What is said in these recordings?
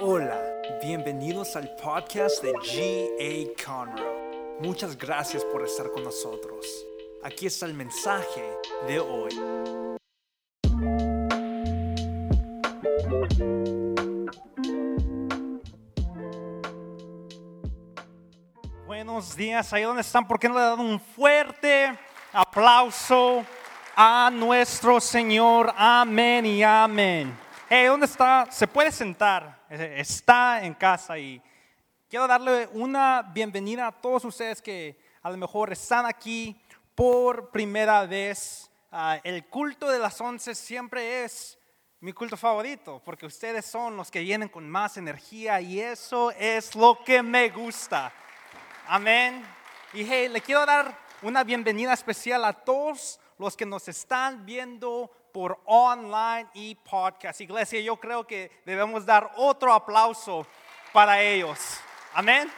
Hola, bienvenidos al podcast de G.A. Conroe. Muchas gracias por estar con nosotros. Aquí está el mensaje de hoy. Buenos días, ahí donde están, ¿por qué no le dan un fuerte aplauso a nuestro Señor? Amén y amén. Hey, ¿dónde está? Se puede sentar, Eh, está en casa y quiero darle una bienvenida a todos ustedes que a lo mejor están aquí por primera vez. Ah, el culto de las once siempre es mi culto favorito porque ustedes son los que vienen con más energía y eso es lo que me gusta. Amén. Y hey, le quiero dar una bienvenida especial a todos los que nos están viendo por online y podcast. Iglesia, yo creo que debemos dar otro aplauso para ellos. Amén.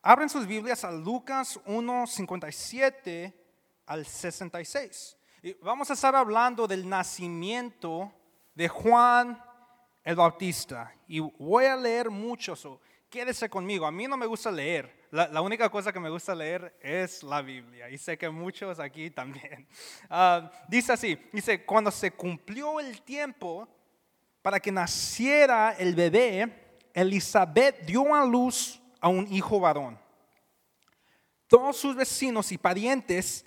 Abren sus Biblias a Lucas 1, 57 al 66. Y vamos a estar hablando del nacimiento de Juan el Bautista. Y voy a leer mucho. So, quédese conmigo. A mí no me gusta leer. La, única cosa que me gusta leer es la Biblia. Y sé que muchos aquí también. Ah, dice así, dice, cuando se cumplió el tiempo para que naciera el bebé, Elizabeth dio a luz a un hijo varón. Todos sus vecinos y parientes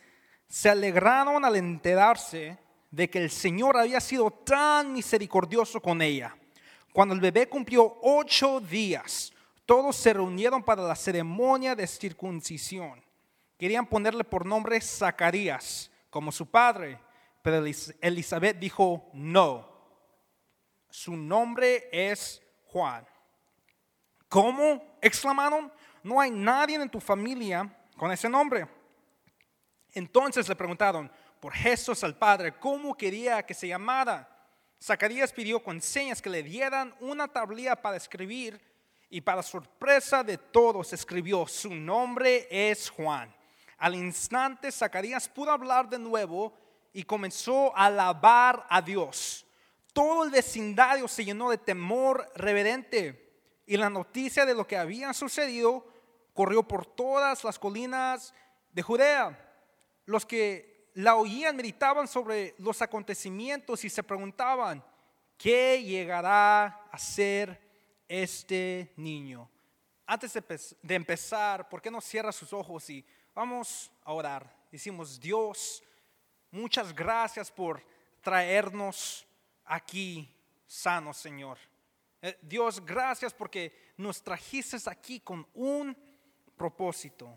se alegraron al enterarse de que el Señor había sido tan misericordioso con ella. Cuando el bebé cumplió ocho días, todos se reunieron para la ceremonia de circuncisión. Querían ponerle por nombre Zacarías, como su padre, pero Elizabeth dijo no. Su nombre es Juan. ¿Cómo? exclamaron. No hay nadie en tu familia con ese nombre. Entonces le preguntaron por Jesús al Padre, ¿cómo quería que se llamara? Zacarías pidió con señas que le dieran una tablilla para escribir y para sorpresa de todos escribió, su nombre es Juan. Al instante Zacarías pudo hablar de nuevo y comenzó a alabar a Dios. Todo el vecindario se llenó de temor reverente y la noticia de lo que había sucedido corrió por todas las colinas de Judea. Los que la oían meditaban sobre los acontecimientos y se preguntaban, ¿qué llegará a ser este niño? Antes de, empe- de empezar, ¿por qué no cierra sus ojos y vamos a orar? Decimos, Dios, muchas gracias por traernos aquí sanos, Señor. Eh, Dios, gracias porque nos trajiste aquí con un propósito.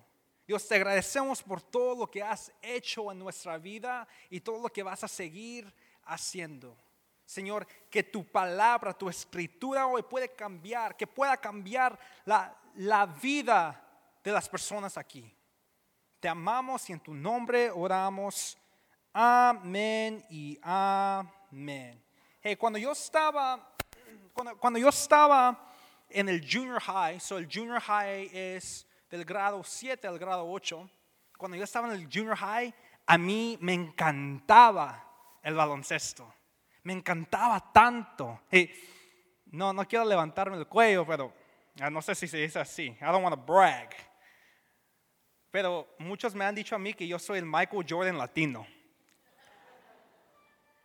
Dios, te agradecemos por todo lo que has hecho en nuestra vida y todo lo que vas a seguir haciendo. Señor, que tu palabra, tu escritura hoy puede cambiar, que pueda cambiar la, la vida de las personas aquí. Te amamos y en tu nombre oramos. Amén y amén. Cuando yo estaba, cuando, cuando yo estaba en el junior high, so el junior high es del grado 7 al grado 8, cuando yo estaba en el junior high, a mí me encantaba el baloncesto. Me encantaba tanto. Hey, no, no quiero levantarme el cuello, pero ah, no sé si se dice así. I don't want to brag. Pero muchos me han dicho a mí que yo soy el Michael Jordan latino.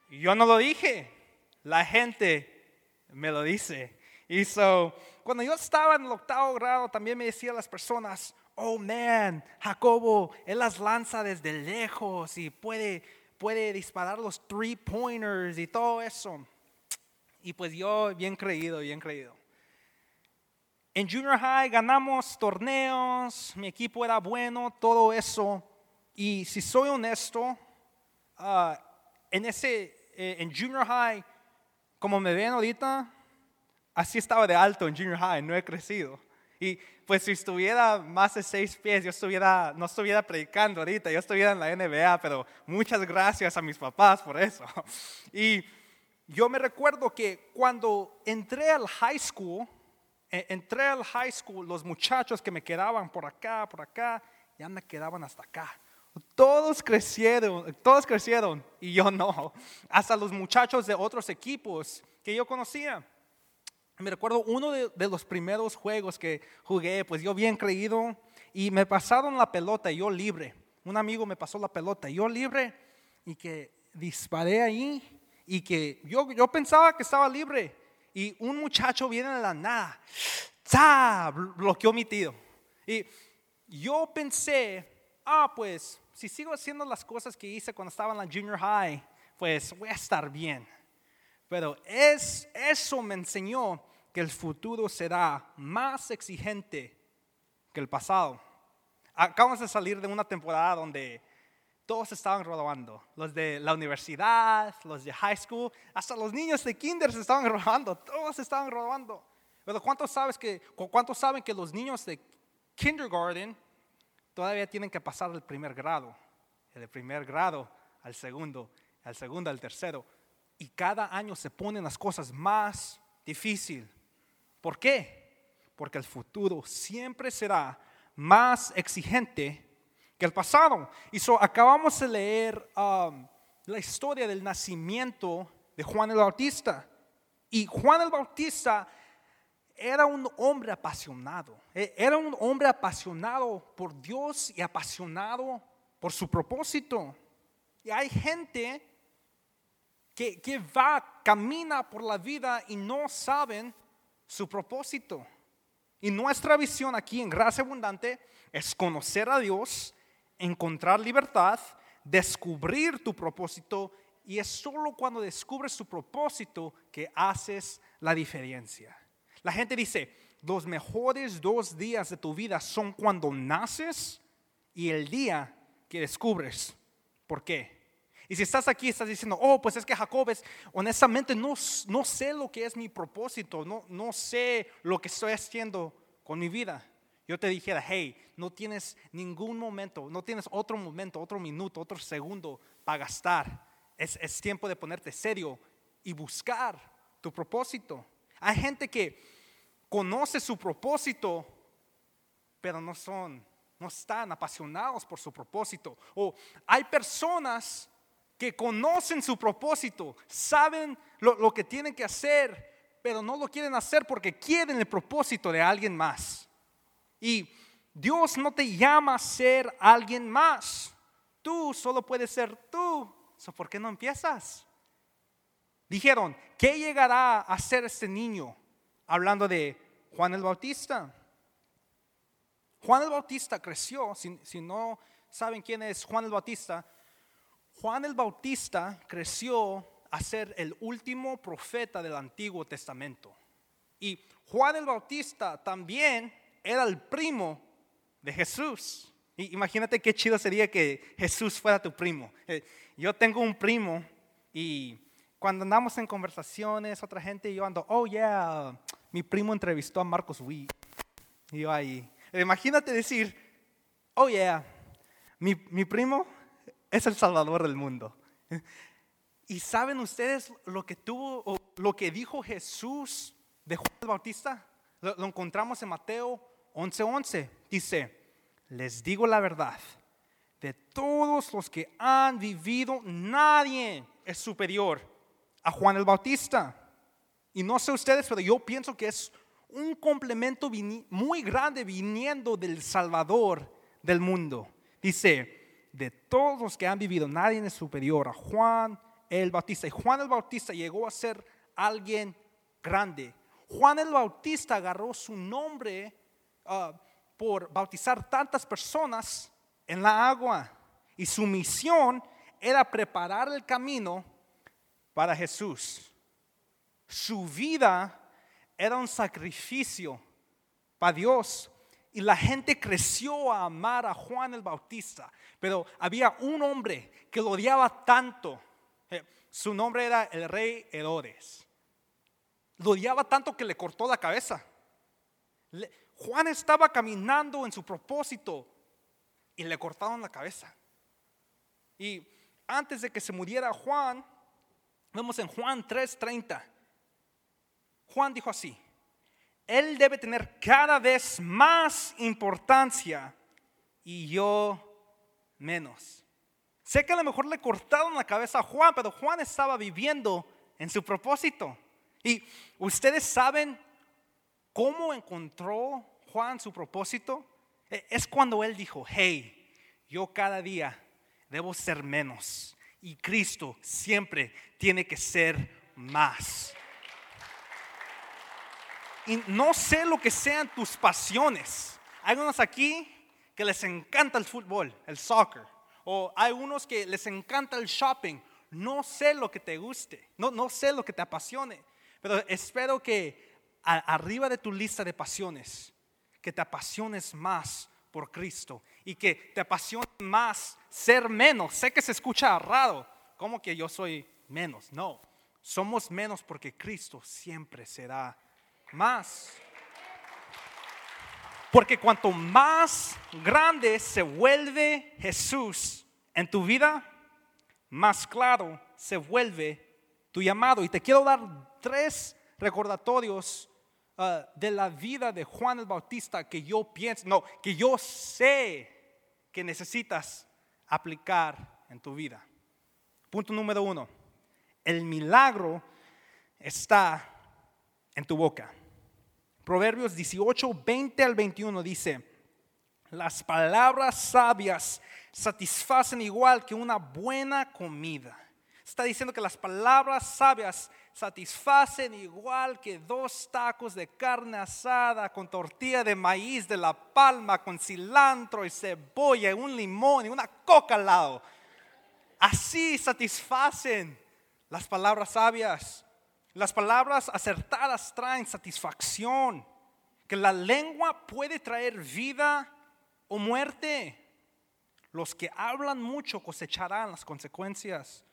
Y Yo no lo dije, la gente me lo dice. Y so, cuando yo estaba en el octavo grado, también me decían las personas, oh man, Jacobo, él las lanza desde lejos y puede, puede disparar los three pointers y todo eso. Y pues yo, bien creído, bien creído. En junior high ganamos torneos, mi equipo era bueno, todo eso. Y si soy honesto, ah, en ese, eh, en junior high, como me ven ahorita, así estaba de alto en junior high, no he crecido. Y pues si estuviera más de seis pies, yo estuviera, no estuviera predicando ahorita, yo estuviera en la NBA, pero muchas gracias a mis papás por eso. Y yo me recuerdo que cuando entré al high school, eh, entré al high school, los muchachos que me quedaban por acá, por acá, ya me quedaban hasta acá. Todos crecieron, todos crecieron y yo no. Hasta los muchachos de otros equipos que yo conocía. Me recuerdo uno de, de, los primeros juegos que jugué, pues yo bien creído y me pasaron la pelota y yo libre. Un amigo me pasó la pelota y yo libre y que disparé ahí y que yo, yo pensaba que estaba libre y un muchacho viene de la nada, ¡Tá! bloqueó mi tiro. Y yo pensé, ah, pues si sigo haciendo las cosas que hice cuando estaba en la junior high, pues voy a estar bien. Pero es, eso me enseñó el futuro será más exigente que el pasado. Acabamos de salir de una temporada donde todos estaban robando. Los de la universidad, los de high school, hasta los niños de kinder se estaban robando. Todos estaban robando. Pero ¿cuántos, sabes que, ¿cuántos saben que los niños de kindergarten todavía tienen que pasar del primer grado? Del primer grado al segundo, al segundo al tercero. Y cada año se ponen las cosas más difíciles. ¿Por qué? Porque el futuro siempre será más exigente que el pasado. Y so, acabamos de leer um, la historia del nacimiento de Juan el Bautista. Y Juan el Bautista era un hombre apasionado. E, era un hombre apasionado por Dios y apasionado por su propósito. Y hay gente que, que va, camina por la vida y no saben su propósito. Y nuestra visión aquí en Gracia Abundante es conocer a Dios encontrar libertad, descubrir tu propósito y es solo cuando descubres tu propósito que haces la diferencia. La gente dice, los mejores dos días de tu vida son cuando naces y el día que descubres. ¿Por qué? Y si estás aquí, estás diciendo, oh, pues es que Jacob es, honestamente no, no sé lo que es mi propósito, no, no sé lo que estoy haciendo con mi vida yo te dijera, hey, no tienes ningún momento, no tienes otro momento, otro minuto, otro segundo para gastar. Es, es tiempo de ponerte serio y buscar tu propósito. Hay gente que conoce su propósito, pero no son, no están apasionados por su propósito. O hay personas que conocen su propósito, saben lo, lo que tienen que hacer, pero no lo quieren hacer porque quieren el propósito de alguien más. Y Dios no te llama a ser alguien más. Tú solo puedes ser tú. ¿Por qué no empiezas? Dijeron, ¿qué llegará a ser este niño? Hablando de Juan el Bautista. Juan el Bautista creció, si, si, no saben quién es Juan el Bautista, Juan el Bautista creció a ser el último profeta del Antiguo Testamento. Y Juan el Bautista también era el primo de Jesús. imagínate qué chido sería que Jesús fuera tu primo. Eh, yo tengo un primo y cuando andamos en conversaciones, otra gente, yo ando, oh yeah, mi primo entrevistó a Marcos Witt. Y yo ahí, imagínate decir, oh yeah, mi, mi primo es el salvador del mundo. ¿Y saben ustedes lo que tuvo, o lo que dijo Jesús de Juan el Bautista? Lo, encontramos en Mateo 11:11. Dice, les digo la verdad, de todos los que han vivido, nadie es superior a Juan el Bautista. Y no sé ustedes, pero yo pienso que es un complemento muy grande viniendo del Salvador del mundo. Dice, de todos los que han vivido, nadie es superior a Juan el Bautista. Y Juan el Bautista llegó a ser alguien grande, Juan el Bautista agarró su nombre ah, por bautizar tantas personas en la agua. Y su misión era preparar el camino para Jesús. Su vida era un sacrificio para Dios. Y la gente creció a amar a Juan el Bautista. Pero había un hombre que lo odiaba tanto. Eh, su nombre era el rey Herodes. Lo odiaba tanto que le cortó la cabeza. Juan estaba caminando en su propósito y le cortaron la cabeza. Y antes de que se muriera Juan, vemos en Juan 3:30. Juan dijo así, Él debe tener cada vez más importancia y yo menos. Sé que a lo mejor le cortaron la cabeza a Juan, pero Juan estaba viviendo en su propósito. Y ustedes saben cómo encontró Juan su propósito. E, es cuando él dijo, hey, yo cada día debo ser menos y Cristo siempre tiene que ser más. Y no sé lo que sean tus pasiones. Hay unos aquí que les encanta el fútbol, el soccer, o hay unos que les encanta el shopping. No sé lo que te guste, no, no sé lo que te apasione, pero espero que arriba de tu lista de pasiones, que te apasiones más por Cristo y que te apasione más ser menos. Sé que se escucha raro, como que yo soy menos. No, somos menos porque Cristo siempre será más. Porque cuanto más grande se vuelve Jesús en tu vida, más claro se vuelve tu llamado. Y te quiero dar tres recordatorios Ah, de la vida de Juan el Bautista que yo pienso, no, que yo sé que necesitas aplicar en tu vida. Punto número uno, el milagro está en tu boca. Proverbios 18, 20 al 21 dice, las palabras sabias satisfacen igual que una buena comida. Está diciendo que las palabras sabias satisfacen igual que dos tacos de carne asada con tortilla de maíz de la palma, con cilantro y cebolla, y un limón y una coca al lado. Así satisfacen las palabras sabias. Las palabras acertadas traen satisfacción. Que la lengua puede traer vida o muerte. Los que hablan mucho cosecharán las consecuencias.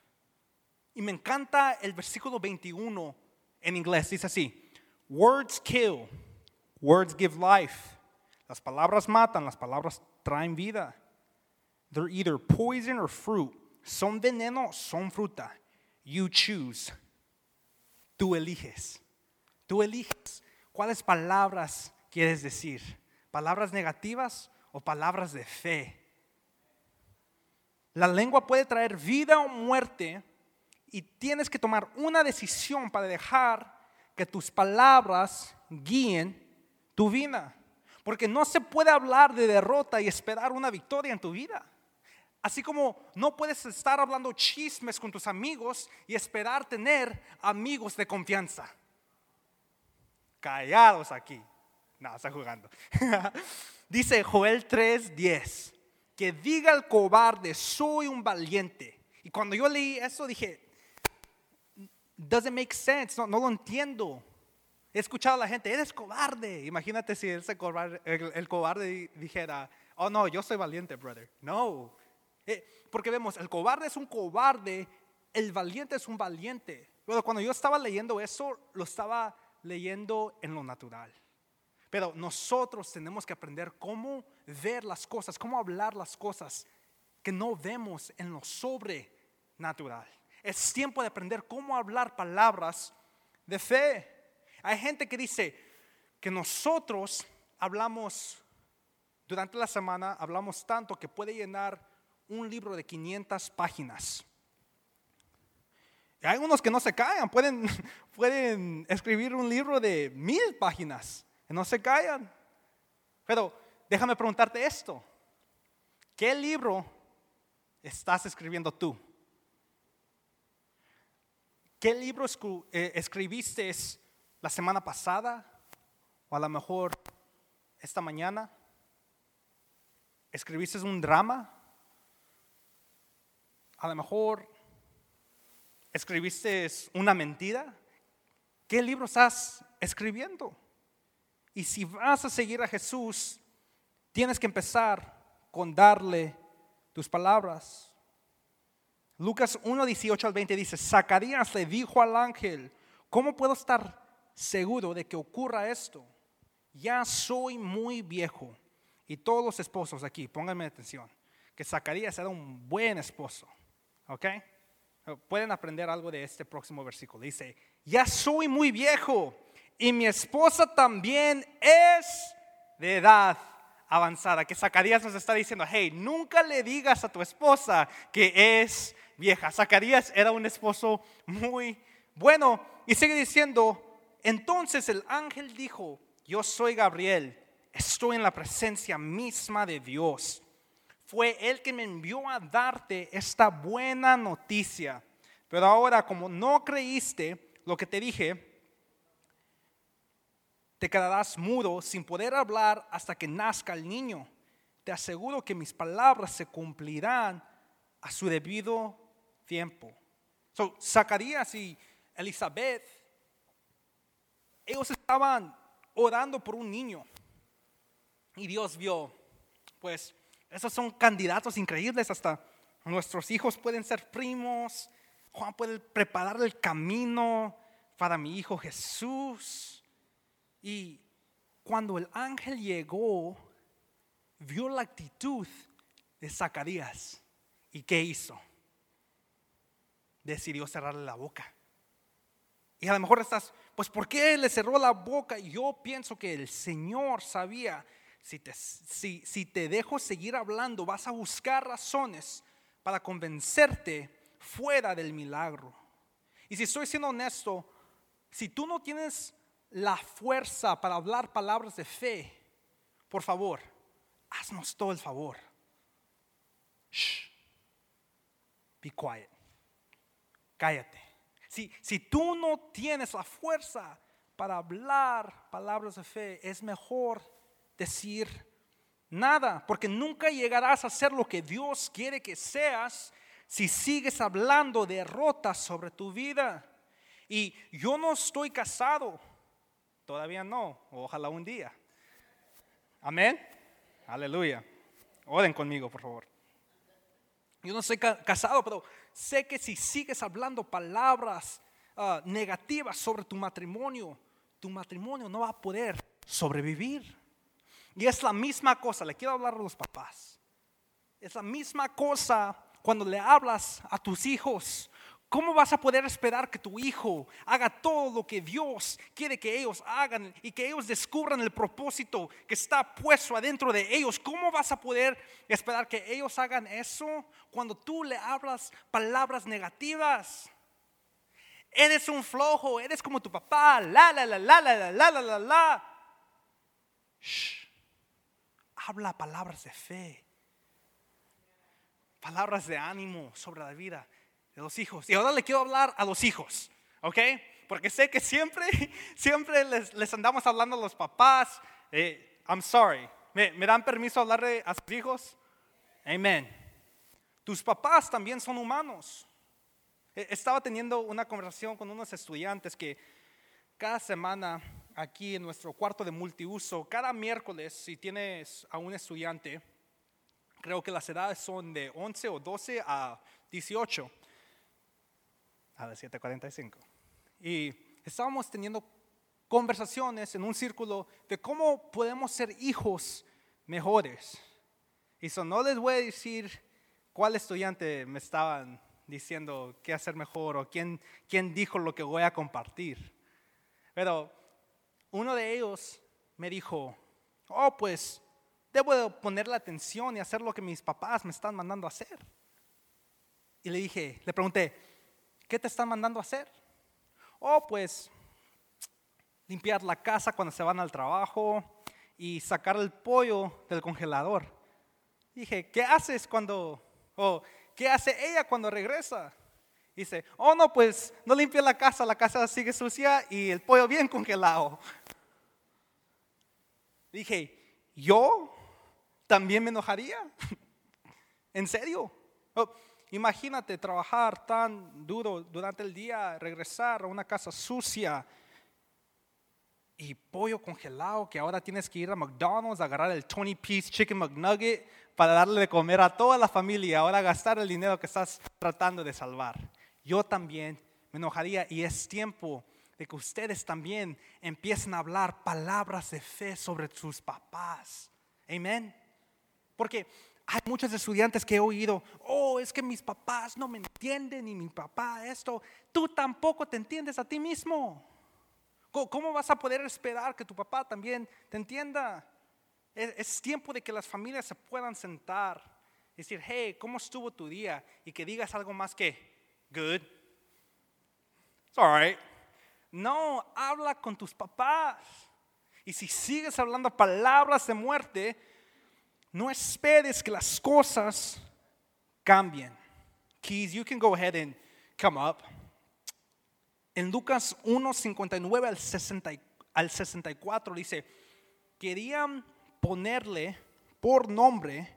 Y me encanta el versículo 21 en inglés. Dice así, words kill, words give life. Las palabras matan, las palabras traen vida. They're either poison or fruit. Son veneno, son fruta. You choose. Tú eliges. Tú eliges cuáles palabras quieres decir. ¿Palabras negativas o palabras de fe? La lengua puede traer vida o muerte y tienes que tomar una decisión para dejar que tus palabras guíen tu vida. Porque no se puede hablar de derrota y esperar una victoria en tu vida. Así como no puedes estar hablando chismes con tus amigos y esperar tener amigos de confianza. Callados aquí. No, está jugando. Dice Joel 3:10, que diga el cobarde, soy un valiente. Y cuando yo leí eso dije, doesn't make sense, no, lo entiendo. He escuchado a la gente, eres cobarde. Imagínate si ese cobarde, el, cobarde dijera, oh no, yo soy valiente, brother. No. Eh, porque vemos, el cobarde es un cobarde, el valiente es un valiente. Pero cuando yo estaba leyendo eso, lo estaba leyendo en lo natural. Pero nosotros tenemos que aprender cómo ver las cosas, cómo hablar las cosas que no vemos en lo sobrenatural. Es tiempo de aprender cómo hablar palabras de fe. Hay gente que dice que nosotros hablamos durante la semana, hablamos tanto que puede llenar un libro de 500 páginas. hay unos que no se callan, pueden, pueden escribir un libro de mil páginas y no se callan. Pero déjame preguntarte esto. ¿Qué libro estás escribiendo tú? ¿Qué libro eh, escribiste la semana pasada? O a lo mejor esta mañana. ¿Escribiste un drama? A lo mejor escribiste una mentira. ¿Qué libro estás escribiendo? Y si vas a seguir a Jesús, tienes que empezar con darle tus palabras. Lucas 1, 18 al 20 dice, Zacarías le dijo al ángel, ¿cómo puedo estar seguro de que ocurra esto? Ya soy muy viejo. Y todos los esposos aquí, pónganme atención, que Zacarías era un buen esposo. ¿Ok? Pueden aprender algo de este próximo versículo. Dice, ya soy muy viejo y mi esposa también es de edad avanzada, que Zacarías nos está diciendo, hey, nunca le digas a tu esposa que es vieja. Zacarías era un esposo muy bueno y sigue diciendo, entonces el ángel dijo, yo soy Gabriel, estoy en la presencia misma de Dios. Fue Él que me envió a darte esta buena noticia. Pero ahora, como no creíste lo que te dije, te quedarás mudo sin poder hablar hasta que nazca el niño. Te aseguro que mis palabras se cumplirán a su debido tiempo. So, Zacarías y Elizabeth, ellos estaban orando por un niño. Y Dios vio, pues, esos son candidatos increíbles, hasta nuestros hijos pueden ser primos. Juan puede preparar el camino para mi hijo Jesús. Y cuando el ángel llegó, vio la actitud de Zacarías. ¿Y qué hizo? Decidió cerrarle la boca. Y a lo mejor estás, pues ¿por qué le cerró la boca? Yo pienso que el Señor sabía, si te, si, si te dejo seguir hablando, vas a buscar razones para convencerte fuera del milagro. Y si estoy siendo honesto, si tú no tienes la fuerza para hablar palabras de fe, por favor, haznos todo el favor. Shh. Be quiet. Cállate. Si, si tú no tienes la fuerza para hablar palabras de fe, es mejor decir nada, porque nunca llegarás a ser lo que Dios quiere que seas si sigues hablando derrotas sobre tu vida. Y yo no estoy casado, todavía no, ojalá un día. Amén. Aleluya. Oren conmigo, por favor. Yo no soy casado, pero sé que si sigues hablando palabras ah, negativas sobre tu matrimonio, tu matrimonio no va a poder sobrevivir. Y es la misma cosa, le quiero hablar a los papás. Es la misma cosa cuando le hablas a tus hijos ¿Cómo vas a poder esperar que tu hijo haga todo lo que Dios quiere que ellos hagan y que ellos descubran el propósito que está puesto adentro de ellos? ¿Cómo vas a poder esperar que ellos hagan eso cuando tú le hablas palabras negativas? Eres un flojo, eres como tu papá, la la la la la la la la la la. Habla palabras de fe, palabras de ánimo sobre la vida de los hijos. Y ahora le quiero hablar a los hijos, ¿ok? Porque sé que siempre, siempre les, andamos hablando a los papás. Eh, I'm sorry. ¿Me, ¿Me, dan permiso hablarle a sus hijos? Amén. Tus papás también son humanos. E, estaba teniendo una conversación con unos estudiantes que cada semana aquí en nuestro cuarto de multiuso, cada miércoles, si tienes a un estudiante, creo que las edades son de 11 o 12 a 18 a las 7.45. Y estábamos teniendo conversaciones en un círculo de cómo podemos ser hijos mejores. Y eso no les voy a decir cuál estudiante me estaban diciendo qué hacer mejor o quién, quién dijo lo que voy a compartir. Pero uno de ellos me dijo, oh, pues debo poner la atención y hacer lo que mis papás me están mandando a hacer. Y le dije, le pregunté, ¿Qué te están mandando a hacer? Oh, pues limpiar la casa cuando se van al trabajo y sacar el pollo del congelador. Dije, ¿qué haces cuando, o qué hace ella cuando regresa? Dice, oh no, pues no limpia la casa, la casa sigue sucia y el pollo bien congelado. Dije, ¿yo también me enojaría? ¿En serio? Oh, Imagínate trabajar tan duro durante el día, regresar a una casa sucia y pollo congelado que ahora tienes que ir a McDonald's, agarrar el 20 piece chicken McNugget para darle de comer a toda la familia, ahora gastar el dinero que estás tratando de salvar. Yo también me enojaría y es tiempo de que ustedes también empiecen a hablar palabras de fe sobre sus papás. Amén. Porque hay muchos estudiantes que he oído, oh, es que mis papás no me entienden y mi papá esto. Tú tampoco te entiendes a ti mismo. ¿Cómo vas a poder esperar que tu papá también te entienda? Es, es tiempo de que las familias se puedan sentar y decir, hey, ¿cómo estuvo tu día? Y que digas algo más que, good. It's all right. No, habla con tus papás. Y si sigues hablando palabras de muerte, no esperes que las cosas cambien. Keys, you can go ahead and come up. En Lucas 1, 59 al, 60, al 64 dice, querían ponerle por nombre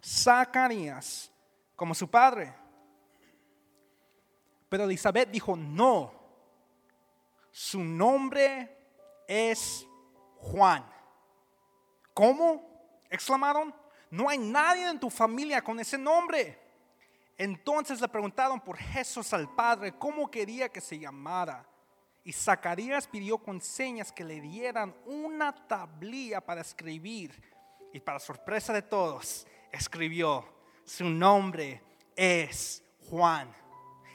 Zacarías como su padre. Pero Elizabeth dijo, no, su nombre es Juan. ¿Cómo? Exclamaron, no hay nadie en tu familia con ese nombre. Entonces le preguntaron por Jesús al Padre cómo quería que se llamara. Y Zacarías pidió con señas que le dieran una tablilla para escribir. Y para sorpresa de todos, escribió, su nombre es Juan.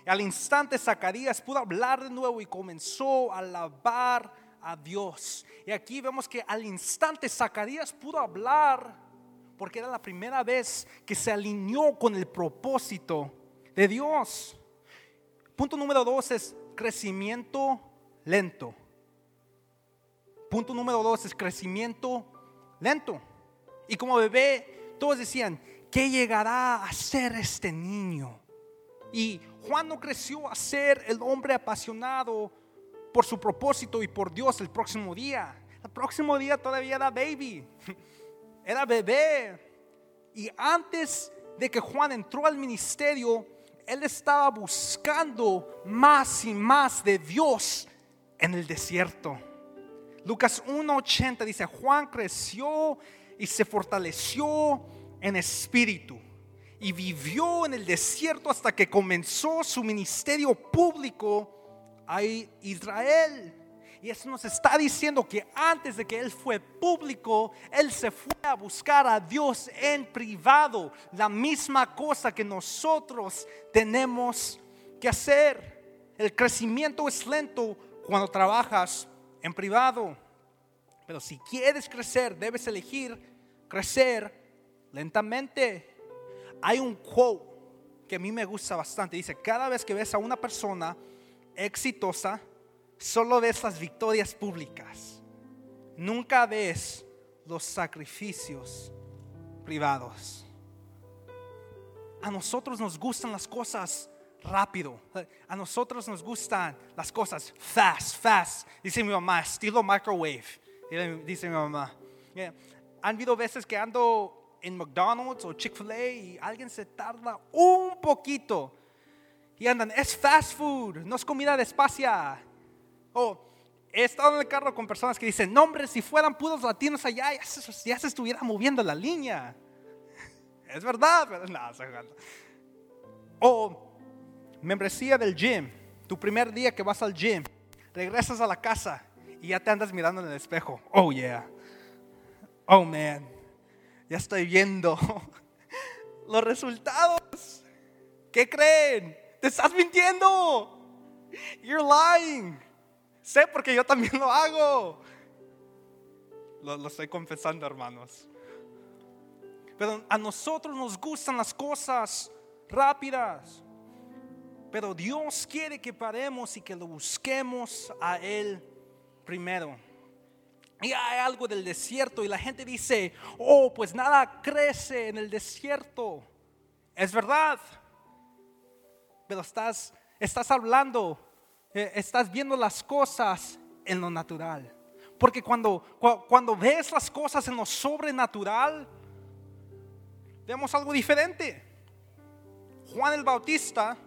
Al instante Zacarías pudo hablar de nuevo y comenzó a alabar a Dios. Y aquí vemos que al instante Zacarías pudo hablar porque era la primera vez que se alineó con el propósito de Dios. Punto número dos es crecimiento lento. Punto número dos es crecimiento lento. Y como bebé, todos decían, ¿qué llegará a ser este niño? Y Juan no creció a ser el hombre apasionado por su propósito y por Dios el próximo día. El próximo día todavía era baby, era bebé. Y antes de que Juan entró al ministerio, él estaba buscando más y más de Dios en el desierto. Lucas 1.80 dice, Juan creció y se fortaleció en espíritu y vivió en el desierto hasta que comenzó su ministerio público a Israel. Y eso nos está diciendo que antes de que Él fue público, Él se fue a buscar a Dios en privado. La misma cosa que nosotros tenemos que hacer. El crecimiento es lento cuando trabajas en privado. Pero si quieres crecer, debes elegir crecer lentamente. Hay un quote que a mí me gusta bastante. Dice, cada vez que ves a una persona exitosa, solo ves las victorias públicas. Nunca ves los sacrificios privados. A nosotros nos gustan las cosas rápido. A nosotros nos gustan las cosas fast, fast. Dice mi mamá, estilo microwave. Dice mi mamá. Han habido veces que ando en McDonald's o Chick-fil-A y alguien se tarda un poquito. Y andan, es fast food, no es comida de espacia. O he estado en el carro con personas que dicen, no hombre, si fueran puros latinos allá, ya se, ya se estuviera moviendo la línea. Es verdad, pero no, O membresía del gym, tu primer día que vas al gym, regresas a la casa y ya te andas mirando en el espejo. Oh, yeah. Oh, man. Ya estoy viendo los resultados. ¿Qué creen? Te estás mintiendo. You're lying. Sé porque yo también lo hago. Lo, lo estoy confesando, hermanos. Pero a nosotros nos gustan las cosas rápidas. Pero Dios quiere que paremos y que lo busquemos a Él primero. Y hay algo del desierto y la gente dice, oh, pues nada crece en el desierto. Es verdad. Pero estás, estás hablando, eh, estás viendo las cosas en lo natural. Porque cuando, cuando ves las cosas en lo sobrenatural, vemos algo diferente. Juan el Bautista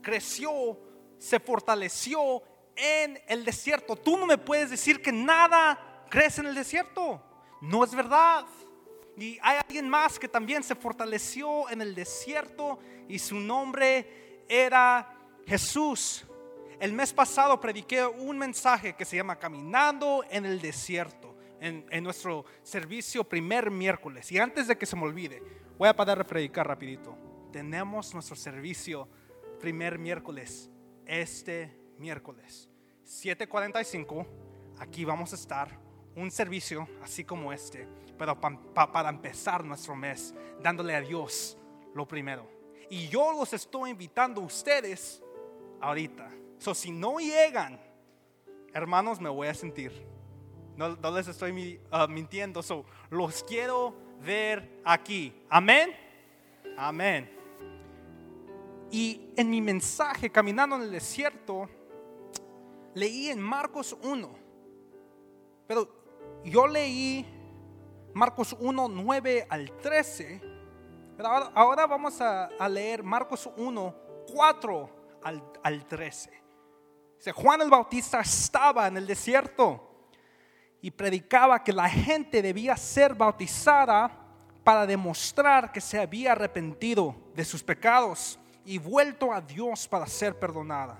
creció, se fortaleció en el desierto. Tú no me puedes decir que nada crece en el desierto. No es verdad. Y hay alguien más que también se fortaleció en el desierto y su nombre era Jesús. El mes pasado prediqué un mensaje que se llama Caminando en el desierto en, nuestro servicio primer miércoles. Y antes de que se me olvide, voy a parar de predicar rapidito. Tenemos nuestro servicio primer miércoles, este miércoles, 7:45, aquí vamos a estar un servicio así como este, pero para empezar nuestro mes, dándole a Dios lo primero. Y yo los estoy invitando a ustedes ahorita. So, si no llegan, hermanos, me voy a sentir. No, les estoy uh, mintiendo. So, los quiero ver aquí. Amén. Amén. Y en mi mensaje, caminando en el desierto, leí en Marcos 1. Pero yo leí Marcos 1, 9 al 13. Pero ahora, vamos a, leer Marcos 1, 4 al, al 13. Dice, Juan el Bautista estaba en el desierto y predicaba que la gente debía ser bautizada para demostrar que se había arrepentido de sus pecados y vuelto a Dios para ser perdonada.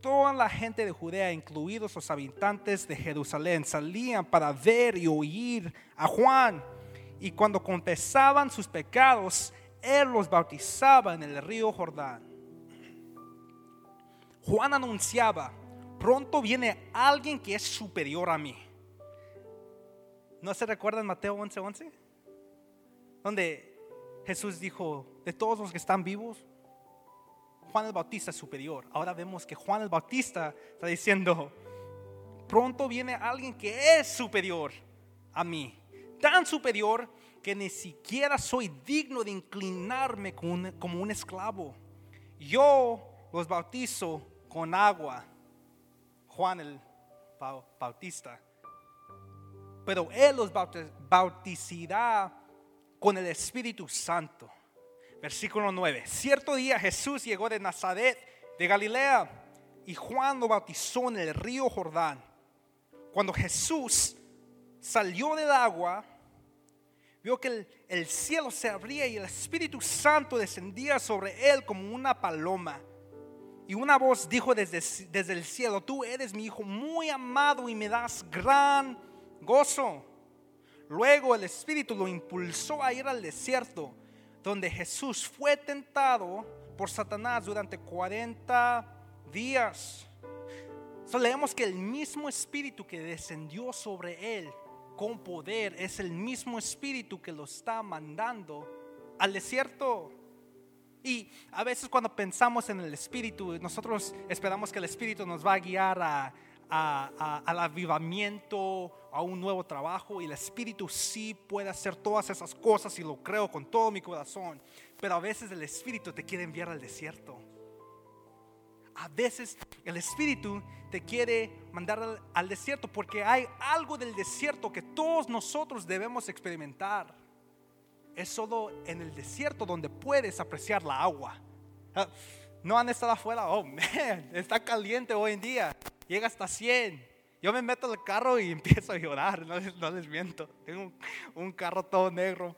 Toda la gente de Judea, incluidos los habitantes de Jerusalén, salían para ver y oír a Juan. Y cuando confesaban sus pecados, él los bautizaba en el río Jordán. Juan anunciaba, pronto viene alguien que es superior a mí. ¿No se recuerdan Mateo 11:11? 11? Donde Jesús dijo, de todos los que están vivos, Juan el Bautista superior. Ahora vemos que Juan el Bautista está diciendo, pronto viene alguien que es superior a mí. Tan superior que ni siquiera soy digno de inclinarme como un, esclavo. Yo los bautizo con agua. Juan el Bautista. Pero Él los bautizará con el Espíritu Santo. Versículo 9. Cierto día Jesús llegó de Nazaret, de Galilea, y Juan lo bautizó en el río Jordán. Cuando Jesús salió del agua, vio que el, cielo se abría y el Espíritu Santo descendía sobre él como una paloma. Y una voz dijo desde, desde el cielo, tú eres mi hijo muy amado y me das gran gozo. Luego el Espíritu lo impulsó a ir al desierto, donde Jesús fue tentado por Satanás durante 40 días. So, leemos que el mismo Espíritu que descendió sobre él con poder es el mismo Espíritu que lo está mandando al desierto. Y a veces cuando pensamos en el Espíritu, nosotros esperamos que el Espíritu nos va a guiar a, al avivamiento, a un nuevo trabajo y el Espíritu sí puede hacer todas esas cosas y lo creo con todo mi corazón. Pero a veces el Espíritu te quiere enviar al desierto. A veces el Espíritu te quiere mandar al, al desierto porque hay algo del desierto que todos nosotros debemos experimentar. Es solo en el desierto donde puedes apreciar la agua. Ah, no han estado afuera, oh man, está caliente hoy en día llega hasta 100. Yo me meto al carro y empiezo a llorar, no, les miento. Tengo un, carro todo negro.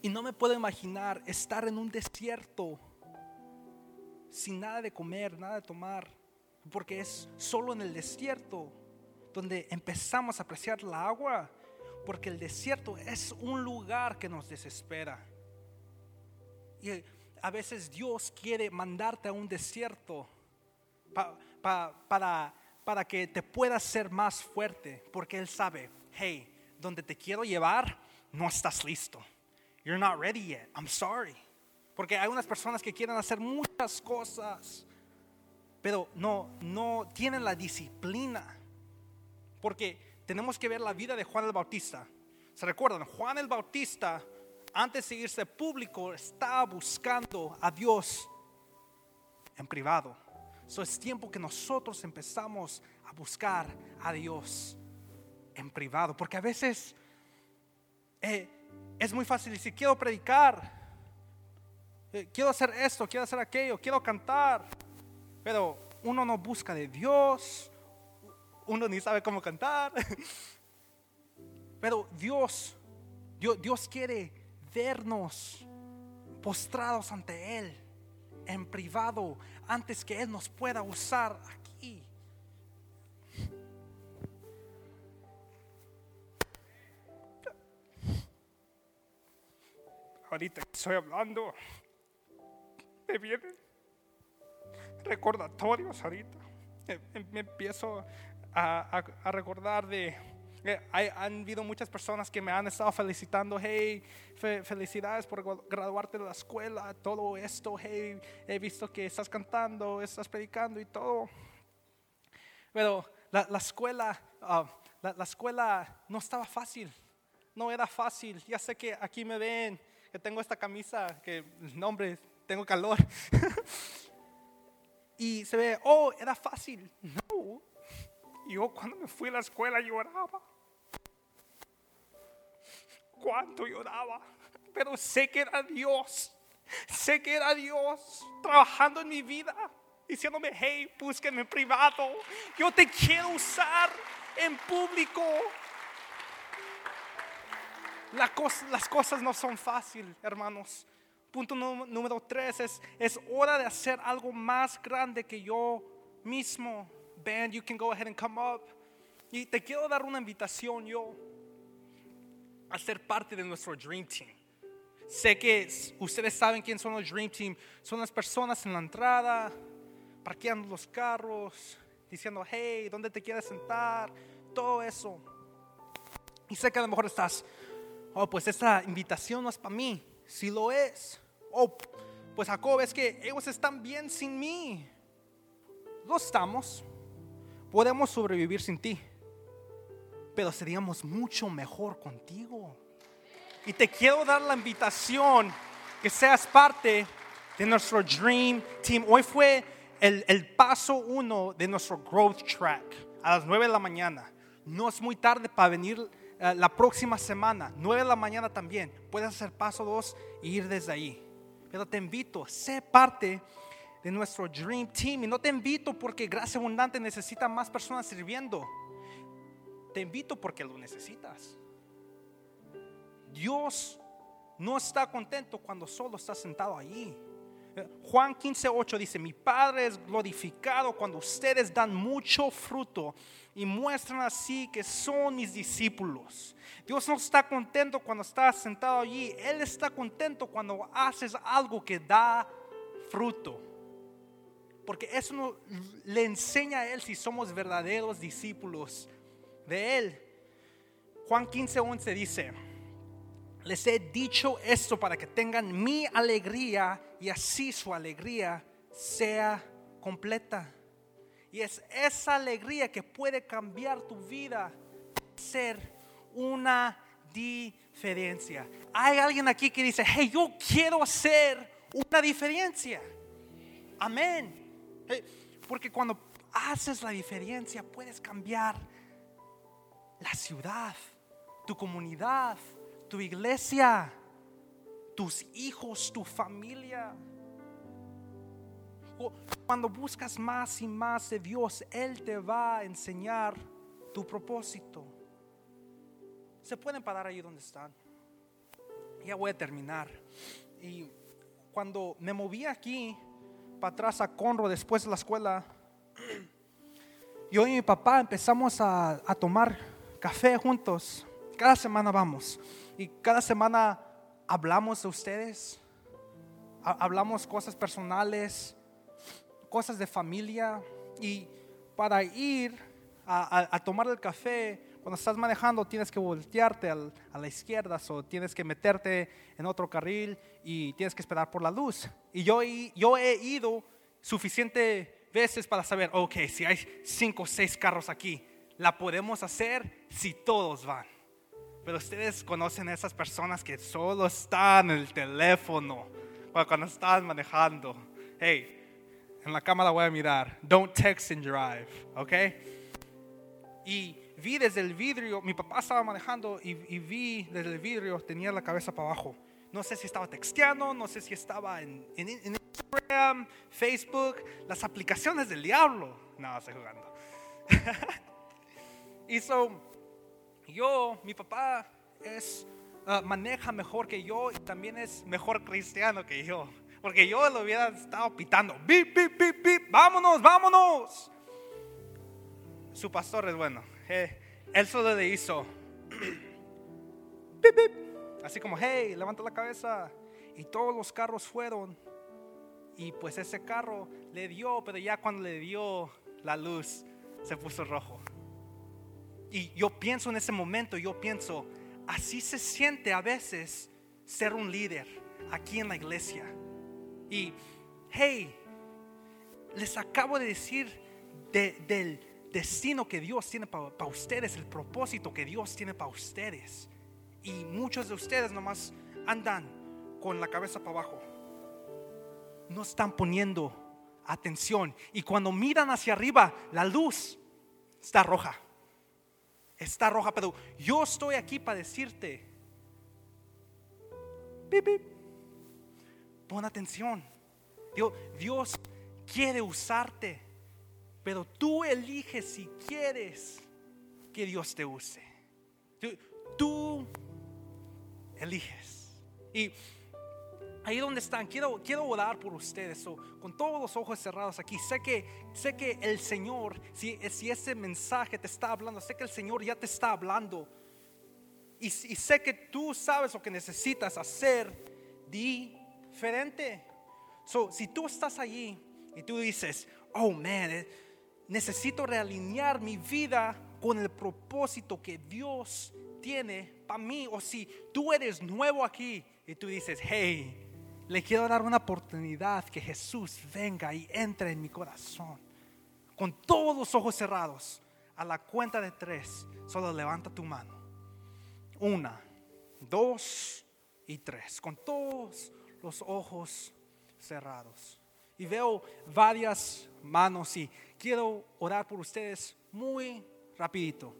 Y no me puedo imaginar estar en un desierto sin nada de comer, nada de tomar, porque es solo en el desierto donde empezamos a apreciar la agua, porque el desierto es un lugar que nos desespera. Y a veces Dios quiere mandarte a un desierto para, para que te puedas ser más fuerte, porque Él sabe, hey, donde te quiero llevar, no estás listo. You're not ready yet. I'm sorry. Porque hay unas personas que quieren hacer muchas cosas, pero no, no tienen la disciplina. Porque tenemos que ver la vida de Juan el Bautista. ¿Se recuerdan? Juan el Bautista, antes de irse público, estaba buscando a Dios en privado So es tiempo que nosotros empezamos a buscar a Dios en privado, porque a veces eh, es muy fácil decir, quiero predicar, eh, quiero hacer esto, quiero hacer aquello, quiero cantar, pero uno no busca de Dios, uno ni sabe cómo cantar, pero Dios, Dios, Dios quiere vernos postrados ante Él en privado antes que Él nos pueda usar aquí. Ahorita que estoy hablando, me vienen recordatorios ahorita. Me, empiezo a, a- a recordar de... eh, hay, han habido muchas personas que me han estado felicitando, hey, fe- felicidades por graduarte de la escuela, todo esto, hey, he visto que estás cantando, estás predicando y todo. Pero la, la escuela, ah, la, la escuela no estaba fácil, no era fácil. Ya sé que aquí me ven, que tengo esta camisa, que no hombre, tengo calor. y se ve, oh, era fácil. No. Yo cuando me fui a la escuela lloraba. Cuánto lloraba. Pero sé que era Dios. Sé que era Dios trabajando en mi vida. Diciéndome, hey, búsquenme en privado. Yo te quiero usar en público. Las cosas no son fáciles, hermanos. Punto nú- número tres es, es hora de hacer algo más grande que yo mismo. Band, you can go ahead and come up. Y te quiero dar una invitación yo a ser parte de nuestro Dream Team. Sé que ustedes saben quién son los Dream Team. Son las personas en la entrada, parqueando los carros, diciendo, hey, ¿dónde te quieres sentar? Todo eso. Y sé que a lo mejor estás, oh, pues esta invitación no es para mí. Si lo es. Oh, pues Jacob, es que ellos están bien sin mí. Lo estamos. Podemos sobrevivir sin ti. Pero seríamos mucho mejor contigo. Y te quiero dar la invitación que seas parte de nuestro Dream Team. Hoy fue el, el paso uno de nuestro Growth Track a las 9 de la mañana. No es muy tarde para venir eh, la próxima semana, 9 de la mañana también. Puedes hacer paso dos e ir desde ahí. Pero te invito, sé parte de nuestro Dream Team. Y no te invito porque Gracia Abundante necesita más personas sirviendo. Te invito porque lo necesitas. Dios no está contento cuando solo está sentado allí. Juan 15:8 dice, mi Padre es glorificado cuando ustedes dan mucho fruto y muestran así que son mis discípulos. Dios no está contento cuando estás sentado allí, Él está contento cuando haces algo que da fruto. Porque eso no- le enseña a Él si somos verdaderos discípulos de Él. Juan 15:11 dice, les he dicho esto para que tengan mi alegría y así su alegría sea completa. Y es esa alegría que puede cambiar tu vida, ser una diferencia. Hay alguien aquí que dice, hey, yo quiero hacer una diferencia. Amén. Porque cuando haces la diferencia puedes cambiar la ciudad, tu comunidad, tu iglesia, tus hijos, tu familia. Cuando buscas más y más de Dios, Él te va a enseñar tu propósito. Se pueden parar ahí donde están. Ya voy a terminar. Y cuando me moví aquí para atrás a Conro después de la escuela, yo y mi papá empezamos a, tomar café juntos. Cada semana vamos. Y cada semana hablamos de ustedes. Ha- Hablamos cosas personales, cosas de familia. Y para ir a tomar el café, cuando estás manejando tienes que voltearte al- a la izquierda o tienes que meterte en otro carril y tienes que esperar por la luz. Y yo, yo he ido suficiente veces para saber, ok, si hay cinco o seis carros aquí, la podemos hacer si todos van. Pero ustedes conocen a esas personas que solo están en el teléfono cuando están manejando. Hey, en la cámara voy a mirar. Don't text and drive, ¿ok? Y vi desde el vidrio, mi papá estaba manejando y, y vi desde el vidrio, tenía la cabeza para abajo. No sé si estaba texteando, no sé si estaba en, en- en Instagram, Facebook, las aplicaciones del diablo. No, estoy jugando. y so, yo, mi papá es, ah, maneja mejor que yo y también es mejor cristiano que yo. Porque yo lo hubiera estado pitando. Bip, bip, bip, bip. Vámonos, vámonos. Su pastor es bueno. Eh, él solo le hizo. Así como, hey, levanta la cabeza. Y todos los carros fueron. Y pues ese carro le dio, pero ya cuando le dio la luz, se puso rojo. Y yo pienso en ese momento, yo pienso, así se siente a veces ser un líder aquí en la iglesia. Y, hey, les acabo de decir del destino que Dios tiene para ustedes, el propósito que Dios tiene para ustedes. Y muchos de ustedes nomás andan con la cabeza para abajo. No están poniendo atención. Y cuando miran hacia arriba, la luz está roja. Está roja, pero yo estoy aquí para decirte, pon atención. Dios, Dios quiere usarte, pero tú eliges si quieres que Dios te use. Tú, eliges. Y ahí donde están, quiero, quiero orar por ustedes, con todos los ojos cerrados aquí. Sé que, sé que el Señor, si, si ese mensaje te está hablando, sé que el Señor ya te está hablando. Y, y sé que tú sabes lo que necesitas hacer diferente. So, si tú estás allí y tú dices, oh man, eh, necesito realinear mi vida con el propósito que Dios tiene para mí, o si tú eres nuevo aquí y tú dices, hey, le quiero dar una oportunidad que Jesús venga y entre en mi corazón. Con todos los ojos cerrados, a la cuenta de tres, solo levanta tu mano. Una, dos y tres. Con todos los ojos cerrados. Y veo varias manos y quiero orar por ustedes muy rapidito.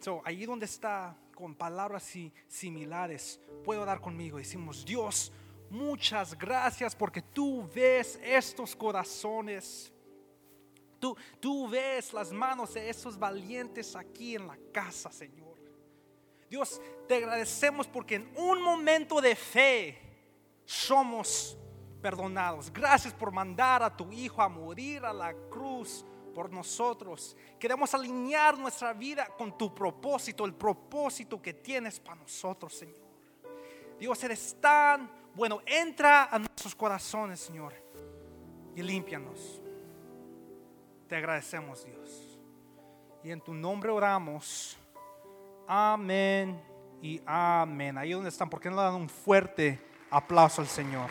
So, allí donde está con palabras similares, puedo orar conmigo. Decimos, Dios, muchas gracias porque tú ves estos corazones. Tú, tú ves las manos de esos valientes aquí en la casa, Señor. Dios, te agradecemos porque en un momento de fe somos perdonados. Gracias por mandar a tu Hijo a morir a la cruz por nosotros. Queremos alinear nuestra vida con tu propósito, el propósito que tienes para nosotros, Señor. Dios, eres tan bueno, entra a nuestros corazones, Señor, y límpianos. Te agradecemos, Dios. Y en tu nombre oramos. Amén y amén. Ahí donde están, ¿por qué no le dan un fuerte aplauso al Señor?